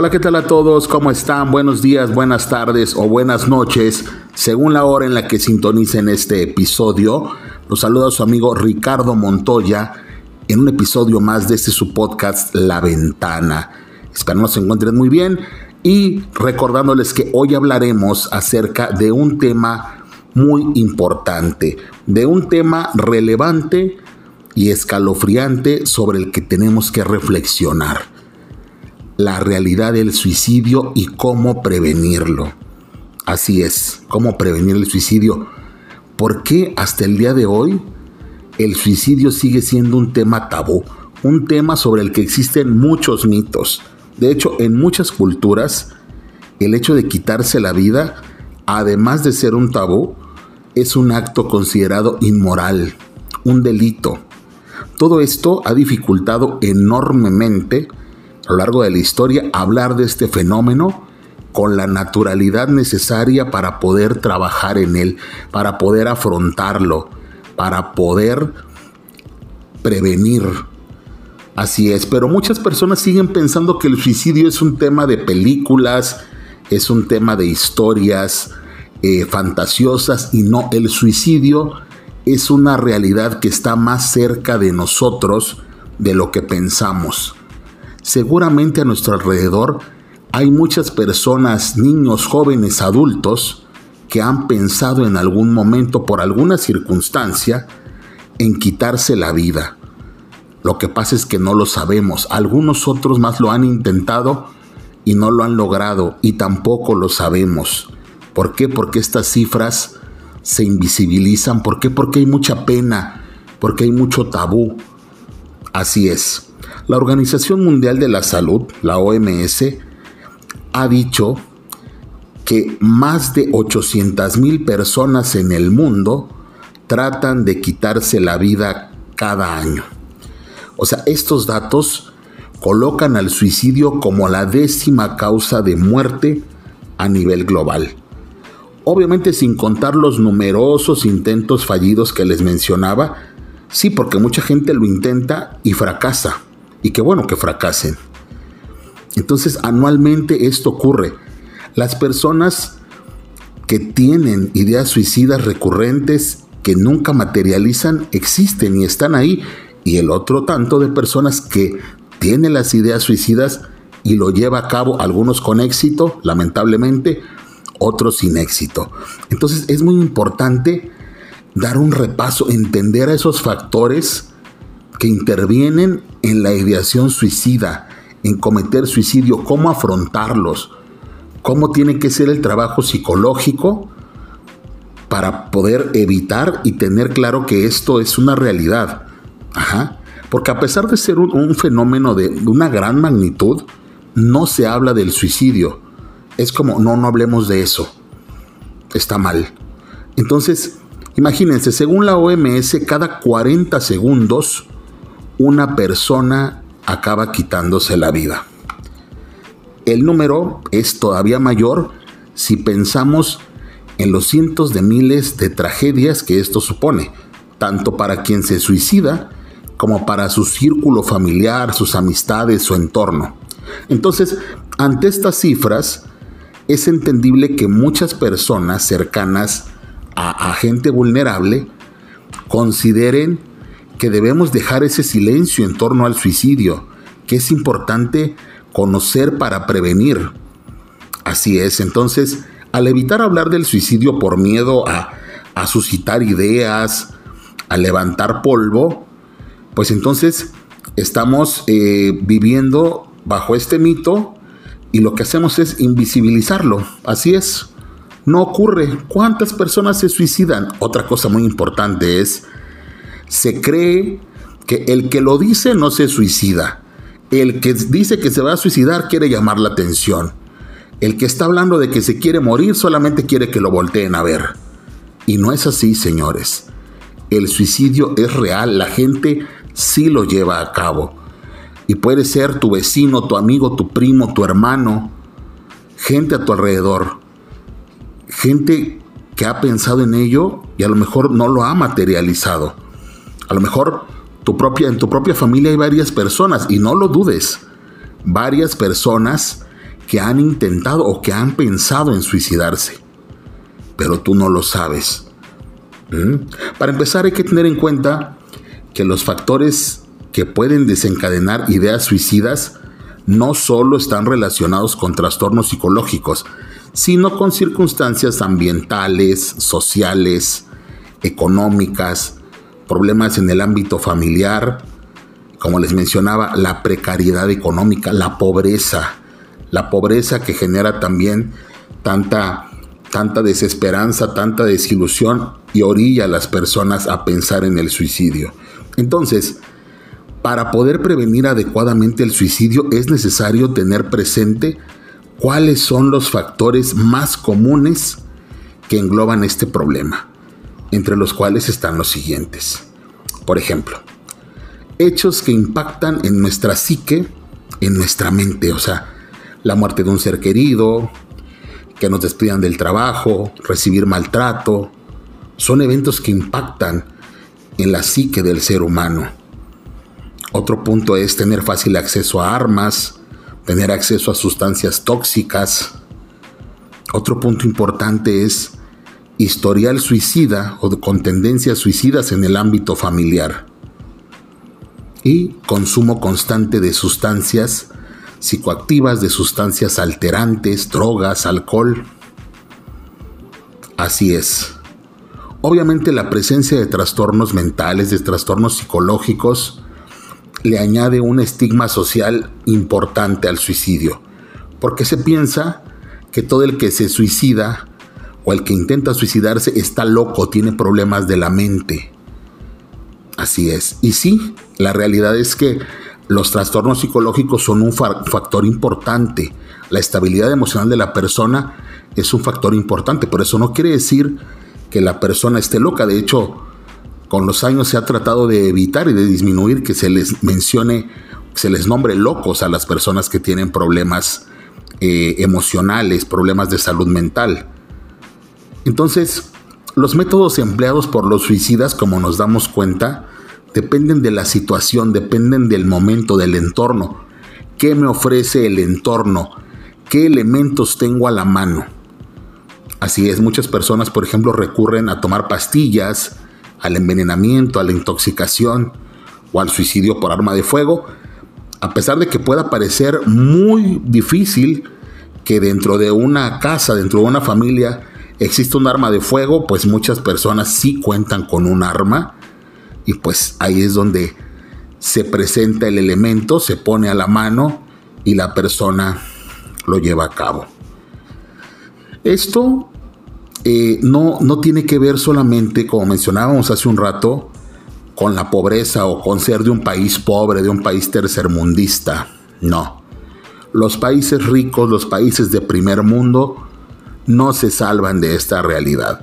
Hola, ¿qué tal a todos? ¿Cómo están? Buenos días, buenas tardes o buenas noches, según la hora en la que sintonicen este episodio. Los saluda su amigo Ricardo Montoya en un episodio más de este su podcast La Ventana. Espero nos encuentren muy bien y recordándoles que hoy hablaremos acerca de un tema muy importante, de un tema relevante y escalofriante sobre el que tenemos que reflexionar la realidad del suicidio y cómo prevenirlo. Así es, cómo prevenir el suicidio. ¿Por qué hasta el día de hoy el suicidio sigue siendo un tema tabú? Un tema sobre el que existen muchos mitos. De hecho, en muchas culturas, el hecho de quitarse la vida, además de ser un tabú, es un acto considerado inmoral, un delito. Todo esto ha dificultado enormemente a lo largo de la historia hablar de este fenómeno con la naturalidad necesaria para poder trabajar en él, para poder afrontarlo, para poder prevenir. Así es, pero muchas personas siguen pensando que el suicidio es un tema de películas, es un tema de historias eh, fantasiosas y no, el suicidio es una realidad que está más cerca de nosotros de lo que pensamos. Seguramente a nuestro alrededor hay muchas personas, niños, jóvenes, adultos, que han pensado en algún momento, por alguna circunstancia, en quitarse la vida. Lo que pasa es que no lo sabemos. Algunos otros más lo han intentado y no lo han logrado y tampoco lo sabemos. ¿Por qué? Porque estas cifras se invisibilizan. ¿Por qué? Porque hay mucha pena, porque hay mucho tabú. Así es. La Organización Mundial de la Salud, la OMS, ha dicho que más de 800 mil personas en el mundo tratan de quitarse la vida cada año. O sea, estos datos colocan al suicidio como la décima causa de muerte a nivel global. Obviamente sin contar los numerosos intentos fallidos que les mencionaba, sí, porque mucha gente lo intenta y fracasa y qué bueno que fracasen. Entonces, anualmente esto ocurre. Las personas que tienen ideas suicidas recurrentes que nunca materializan existen y están ahí. Y el otro tanto de personas que tienen las ideas suicidas y lo lleva a cabo, algunos con éxito, lamentablemente, otros sin éxito. Entonces es muy importante dar un repaso, entender a esos factores que intervienen en la ideación suicida, en cometer suicidio, cómo afrontarlos, cómo tiene que ser el trabajo psicológico para poder evitar y tener claro que esto es una realidad. Ajá. Porque a pesar de ser un, fenómeno de, de una gran magnitud, no se habla del suicidio. Es como, no, no hablemos de eso. Está mal. Entonces, imagínense, según la OMS, cada 40 segundos una persona acaba quitándose la vida. El número es todavía mayor si pensamos en los cientos de miles de tragedias que esto supone, tanto para quien se suicida como para su círculo familiar, sus amistades, su entorno. Entonces, ante estas cifras, es entendible que muchas personas cercanas a, gente vulnerable consideren que debemos dejar ese silencio en torno al suicidio, que es importante conocer para prevenir. Así es, entonces, al evitar hablar del suicidio por miedo a, suscitar ideas, a levantar polvo, pues entonces estamos eh, viviendo bajo este mito y lo que hacemos es invisibilizarlo. Así es, no ocurre. ¿Cuántas personas se suicidan? Otra cosa muy importante es se cree que el que lo dice no se suicida. El que dice que se va a suicidar quiere llamar la atención. El que está hablando de que se quiere morir solamente quiere que lo volteen a ver. Y no es así, señores. El suicidio es real, la gente sí lo lleva a cabo. Y puede ser tu vecino, tu amigo, tu primo, tu hermano, gente a tu alrededor. Gente que ha pensado en ello y a lo mejor no lo ha materializado. A lo mejor tu propia, en tu propia familia hay varias personas y no lo dudes. Varias personas que han intentado o que han pensado en suicidarse, pero tú no lo sabes. ¿Mm? Para empezar hay que tener en cuenta que los factores que pueden desencadenar ideas suicidas no solo están relacionados con trastornos psicológicos, sino con circunstancias ambientales, sociales, económicas, problemas en el ámbito familiar, como les mencionaba, la precariedad económica, la pobreza, la pobreza que genera también tanta, tanta desesperanza, tanta desilusión y orilla a las personas a pensar en el suicidio. Entonces, para poder prevenir adecuadamente el suicidio es necesario tener presente cuáles son los factores más comunes que engloban este problema, entre los cuales están los siguientes. Por ejemplo, hechos que impactan en nuestra psique, en nuestra mente, o sea, la muerte de un ser querido, que nos despidan del trabajo, recibir maltrato, son eventos que impactan en la psique del ser humano. Otro punto es tener fácil acceso a armas, tener acceso a sustancias tóxicas. Otro punto importante es historial suicida o con tendencias suicidas en el ámbito familiar. Y consumo constante de sustancias psicoactivas, de sustancias alterantes, drogas, alcohol. Así es. Obviamente la presencia de trastornos mentales, de trastornos psicológicos, le añade un estigma social importante al suicidio, porque se piensa que todo el que se suicida o el que intenta suicidarse está loco, tiene problemas de la mente. Así es. Y sí, la realidad es que los trastornos psicológicos son un factor importante. La estabilidad emocional de la persona es un factor importante, pero eso no quiere decir que la persona esté loca. De hecho, con los años se ha tratado de evitar y de disminuir que se les mencione, se les nombre locos a las personas que tienen problemas eh, emocionales, problemas de salud mental. Entonces, los métodos empleados por los suicidas, como nos damos cuenta, dependen de la situación, dependen del momento, del entorno. ¿Qué me ofrece el entorno? ¿Qué elementos tengo a la mano? Así es, muchas personas, por ejemplo, recurren a tomar pastillas, al envenenamiento, a la intoxicación o al suicidio por arma de fuego, a pesar de que pueda parecer muy difícil que dentro de una casa, dentro de una familia, exista un arma de fuego, pues muchas personas sí cuentan con un arma y pues ahí es donde se presenta el elemento, se pone a la mano y la persona lo lleva a cabo. Esto eh, no, no tiene que ver solamente, como mencionábamos hace un rato, con la pobreza o con ser de un país pobre, de un país tercermundista. No. Los países ricos, los países de primer mundo, no se salvan de esta realidad.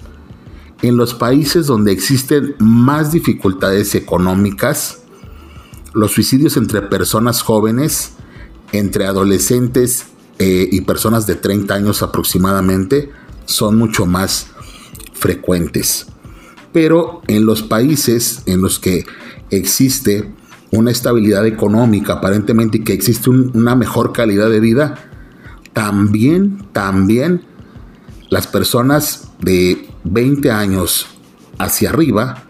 En los países donde existen más dificultades económicas, los suicidios entre personas jóvenes, entre adolescentes eh, y personas de 30 años aproximadamente, son mucho más frecuentes. Pero en los países en los que existe una estabilidad económica aparentemente y que existe una mejor calidad de vida, también, también las personas de 20 años hacia arriba,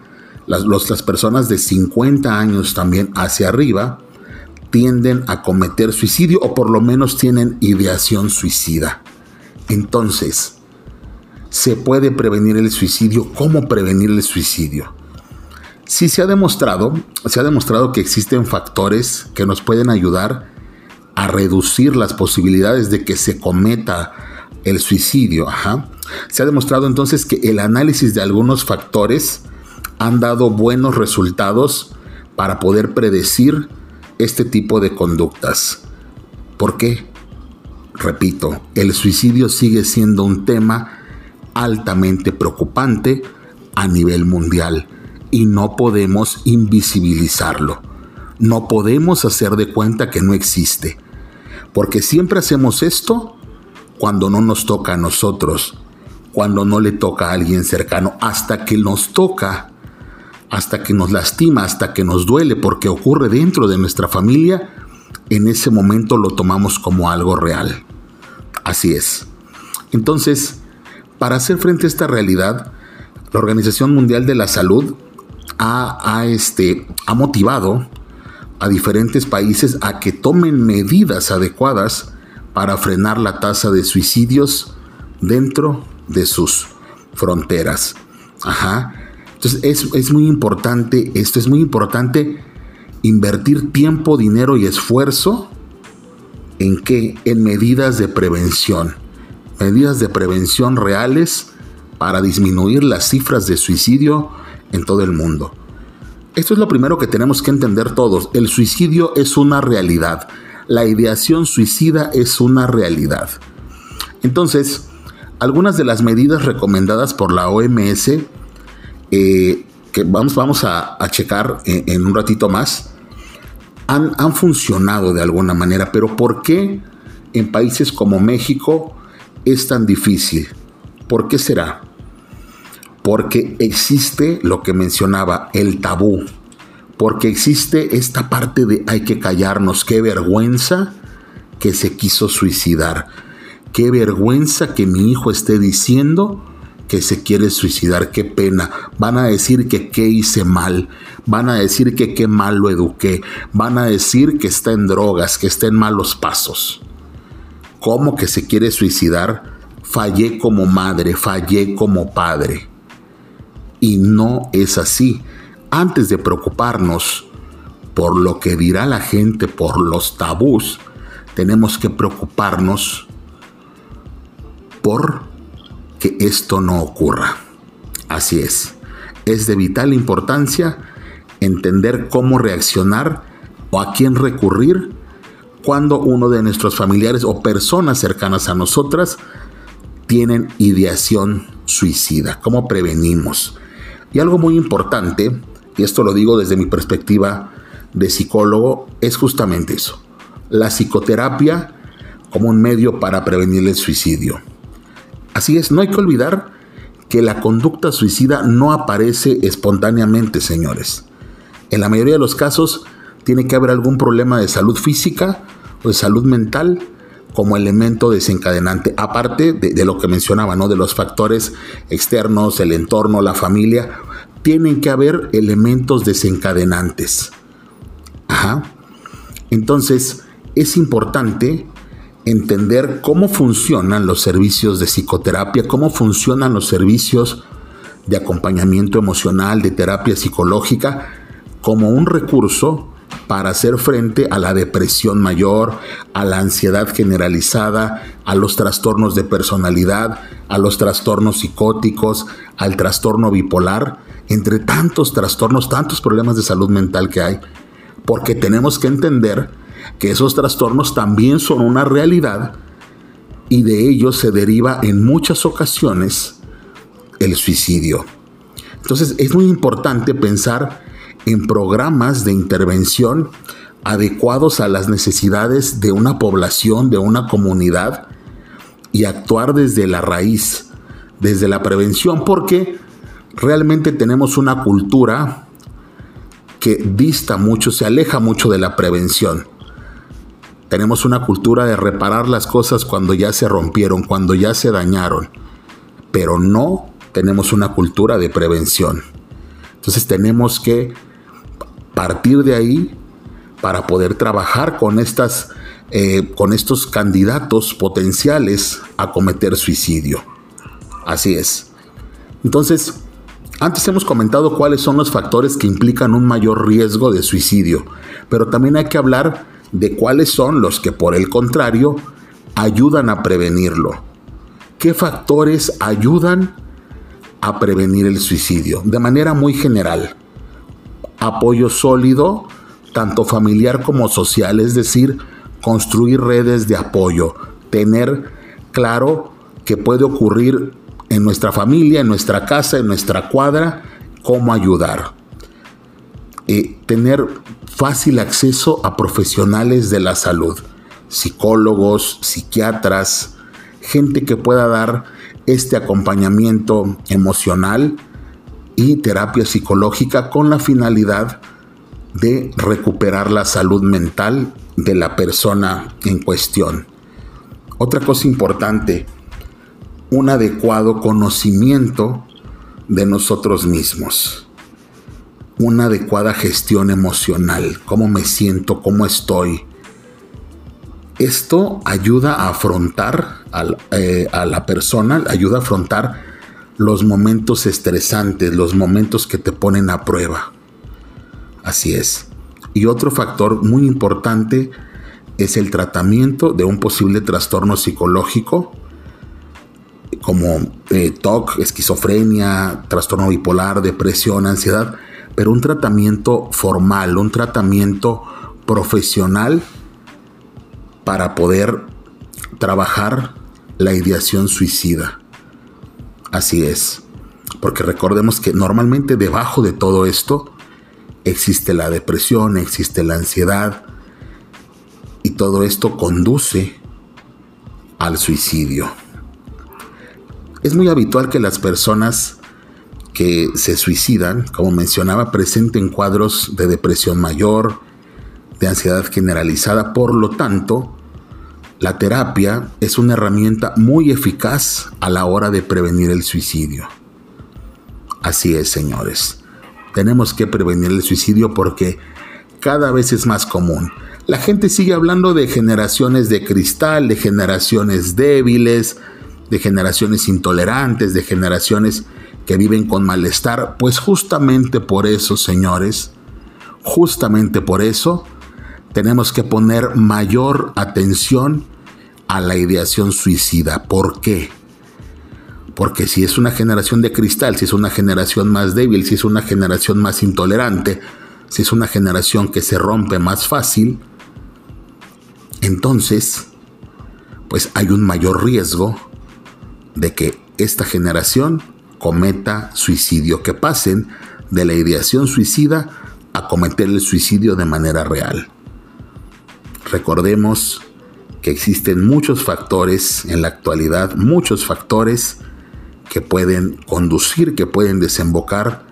las, las personas de 50 años también hacia arriba, tienden a cometer suicidio o por lo menos tienen ideación suicida. Entonces, se puede prevenir el suicidio, cómo prevenir el suicidio. Sí se ha demostrado, se ha demostrado que existen factores que nos pueden ayudar a reducir las posibilidades de que se cometa el suicidio. Se ha demostrado entonces que el análisis de algunos factores han dado buenos resultados para poder predecir este tipo de conductas. ¿Por qué? Repito, el suicidio sigue siendo un tema altamente preocupante a nivel mundial y no podemos invisibilizarlo. No podemos hacer de cuenta que no existe. Porque siempre hacemos esto cuando no nos toca a nosotros, cuando no le toca a alguien cercano, hasta que nos toca, hasta que nos lastima, hasta que nos duele, porque ocurre dentro de nuestra familia, en ese momento lo tomamos como algo real. Así es. Entonces, para hacer frente a esta realidad, la Organización Mundial de la Salud ha, este, ha motivado a diferentes países a que tomen medidas adecuadas para frenar la tasa de suicidios dentro de sus fronteras. Ajá. Entonces es, es muy importante, esto es muy importante invertir tiempo, dinero y esfuerzo en qué? En medidas de prevención. Medidas de prevención reales para disminuir las cifras de suicidio en todo el mundo. Esto es lo primero que tenemos que entender todos. El suicidio es una realidad. La ideación suicida es una realidad. Entonces, algunas de las medidas recomendadas por la OMS, eh, que vamos, vamos a, checar en, un ratito más, han, han funcionado de alguna manera. Pero ¿por qué en países como México es tan difícil? ¿Por qué será? porque existe lo que mencionaba, el tabú, porque existe esta parte de hay que callarnos, qué vergüenza que se quiso suicidar, qué vergüenza que mi hijo esté diciendo que se quiere suicidar, qué pena. Van a decir que qué hice mal, van a decir que qué mal lo eduqué, van a decir que está en drogas, que está en malos pasos. ¿Cómo que se quiere suicidar? Fallé como madre, fallé como padre. Y no es así. Antes de preocuparnos por lo que dirá la gente, por los tabús, tenemos que preocuparnos por que esto no ocurra. Así es. Es de vital importancia entender cómo reaccionar o a quién recurrir cuando uno de nuestros familiares o personas cercanas a nosotras tienen ideación suicida. ¿Cómo prevenimos? Y algo muy importante, y esto lo digo desde mi perspectiva de psicólogo, es justamente eso. La psicoterapia como un medio para prevenir el suicidio. Así es, no hay que olvidar que la conducta suicida no aparece espontáneamente, señores. En la mayoría de los casos tiene que haber algún problema de salud física o de salud mental como elemento desencadenante, aparte de, lo que mencionaba, ¿no? De los factores externos, el entorno, la familia, tienen que haber elementos desencadenantes. Ajá. Entonces, es importante entender cómo funcionan los servicios de psicoterapia, cómo funcionan los servicios de acompañamiento emocional, de terapia psicológica, como un recurso para hacer frente a la depresión mayor, a la ansiedad generalizada, a los trastornos de personalidad, a los trastornos psicóticos, al trastorno bipolar, entre tantos trastornos, tantos problemas de salud mental que hay, porque tenemos que entender que esos trastornos también son una realidad y de ellos se deriva en muchas ocasiones el suicidio. Entonces es muy importante pensar en programas de intervención adecuados a las necesidades de una población, de una comunidad, y actuar desde la raíz, desde la prevención, porque realmente tenemos una cultura que dista mucho, se aleja mucho de la prevención. Tenemos una cultura de reparar las cosas cuando ya se rompieron, cuando ya se dañaron, pero no tenemos una cultura de prevención. Entonces tenemos que partir de ahí para poder trabajar con, estas, eh, con estos candidatos potenciales a cometer suicidio. Así es. Entonces, antes hemos comentado cuáles son los factores que implican un mayor riesgo de suicidio, pero también hay que hablar de cuáles son los que por el contrario ayudan a prevenirlo. ¿Qué factores ayudan a prevenir el suicidio? De manera muy general apoyo sólido, tanto familiar como social, es decir, construir redes de apoyo, tener claro que puede ocurrir en nuestra familia, en nuestra casa, en nuestra cuadra, cómo ayudar. Eh, tener fácil acceso a profesionales de la salud, psicólogos, psiquiatras, gente que pueda dar este acompañamiento emocional, y terapia psicológica con la finalidad de recuperar la salud mental de la persona en cuestión. Otra cosa importante, un adecuado conocimiento de nosotros mismos, una adecuada gestión emocional, cómo me siento, cómo estoy. Esto ayuda a afrontar eh, a la persona, ayuda a afrontar los momentos estresantes, los momentos que te ponen a prueba. Así es. Y otro factor muy importante es el tratamiento de un posible trastorno psicológico como eh, TOC, esquizofrenia, trastorno bipolar, depresión, ansiedad, pero un tratamiento formal, un tratamiento profesional para poder trabajar la ideación suicida. Así es, porque recordemos que normalmente debajo de todo esto existe la depresión, existe la ansiedad, y todo esto conduce al suicidio. Es muy habitual que las personas que se suicidan, como mencionaba, presenten cuadros de depresión mayor, de ansiedad generalizada. Por lo tanto, la terapia es una herramienta muy eficaz a la hora de prevenir el suicidio. Así es, señores. Tenemos que prevenir el suicidio porque cada vez es más común. La gente sigue hablando de generaciones de cristal, de generaciones débiles, de generaciones intolerantes, de generaciones que viven con malestar. Pues justamente por eso, señores, justamente por eso, tenemos que poner mayor atención a la ideación suicida. ¿Por qué? Porque si es una generación de cristal, si es una generación más débil, si es una generación más intolerante, si es una generación que se rompe más fácil, entonces, pues hay un mayor riesgo de que esta generación cometa suicidio, que pasen de la ideación suicida a cometer el suicidio de manera real. Recordemos que existen muchos factores en la actualidad, muchos factores que pueden conducir, que pueden desembocar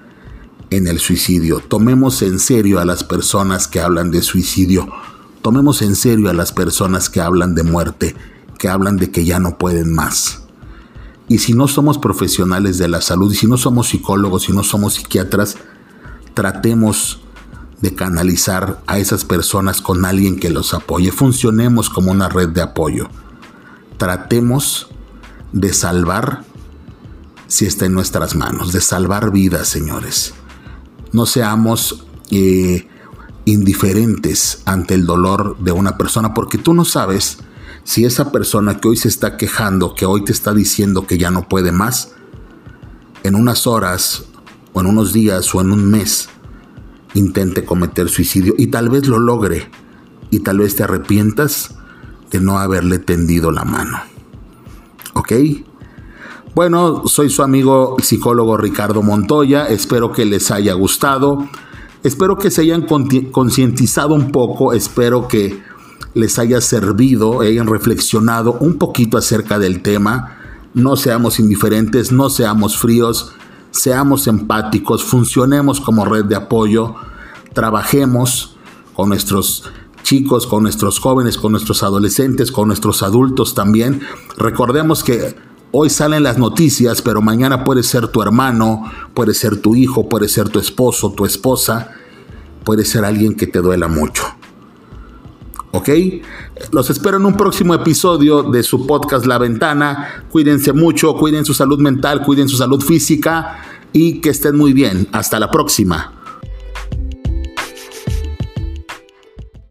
en el suicidio. Tomemos en serio a las personas que hablan de suicidio. Tomemos en serio a las personas que hablan de muerte, que hablan de que ya no pueden más. Y si no somos profesionales de la salud, y si no somos psicólogos, si no somos psiquiatras, tratemos de canalizar a esas personas con alguien que los apoye. Funcionemos como una red de apoyo. Tratemos de salvar, si está en nuestras manos, de salvar vidas, señores. No seamos eh, indiferentes ante el dolor de una persona, porque tú no sabes si esa persona que hoy se está quejando, que hoy te está diciendo que ya no puede más, en unas horas o en unos días o en un mes intente cometer suicidio y tal vez lo logre y tal vez te arrepientas de no haberle tendido la mano. ¿Ok? Bueno, soy su amigo psicólogo Ricardo Montoya, espero que les haya gustado, espero que se hayan concientizado un poco, espero que les haya servido, hayan reflexionado un poquito acerca del tema. No seamos indiferentes, no seamos fríos, seamos empáticos, funcionemos como red de apoyo, trabajemos con nuestros chicos, con nuestros jóvenes, con nuestros adolescentes, con nuestros adultos también. Recordemos que hoy salen las noticias, pero mañana puede ser tu hermano, puede ser tu hijo, puede ser tu esposo, tu esposa, puede ser alguien que te duela mucho. ¿Ok? Los espero en un próximo episodio de su podcast La Ventana. Cuídense mucho, cuiden su salud mental, cuiden su salud física y que estén muy bien. Hasta la próxima.